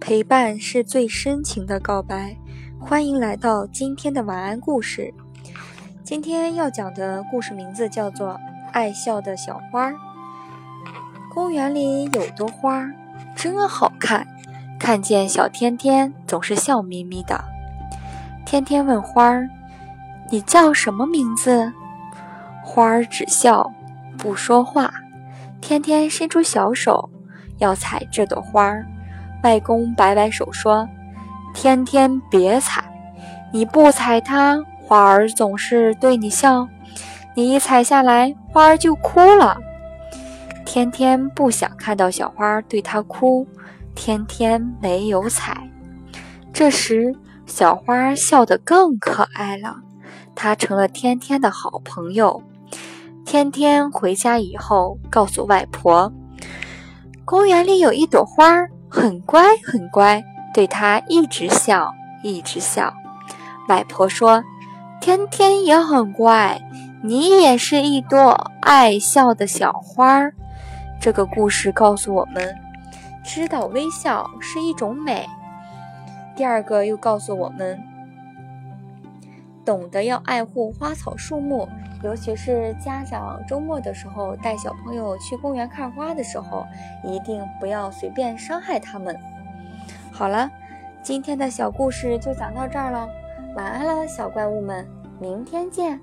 陪伴是最深情的告白。欢迎来到今天的晚安故事。今天要讲的故事名字叫做《爱笑的小花》。公园里有朵花，真好看。看见小天天总是笑眯眯的。天天问花儿：“你叫什么名字？”花儿只笑不说话。天天伸出小手要采这朵花儿。外公摆摆手说：“天天别采，你不采它，花儿总是对你笑。你一采下来，花儿就哭了。”天天不想看到小花对他哭，天天没有采。这时，小花笑得更可爱了，它成了天天的好朋友。天天回家以后，告诉外婆：“公园里有一朵花。”很乖，很乖，对他一直笑，一直笑。外婆说：“天天也很乖，你也是一朵爱笑的小花。”这个故事告诉我们，知道微笑是一种美。第二个又告诉我们，懂得要爱护花草树木。尤其是家长周末的时候带小朋友去公园看花的时候，一定不要随便伤害它们。好了，今天的小故事就讲到这儿了，晚安了，小怪物们，明天见。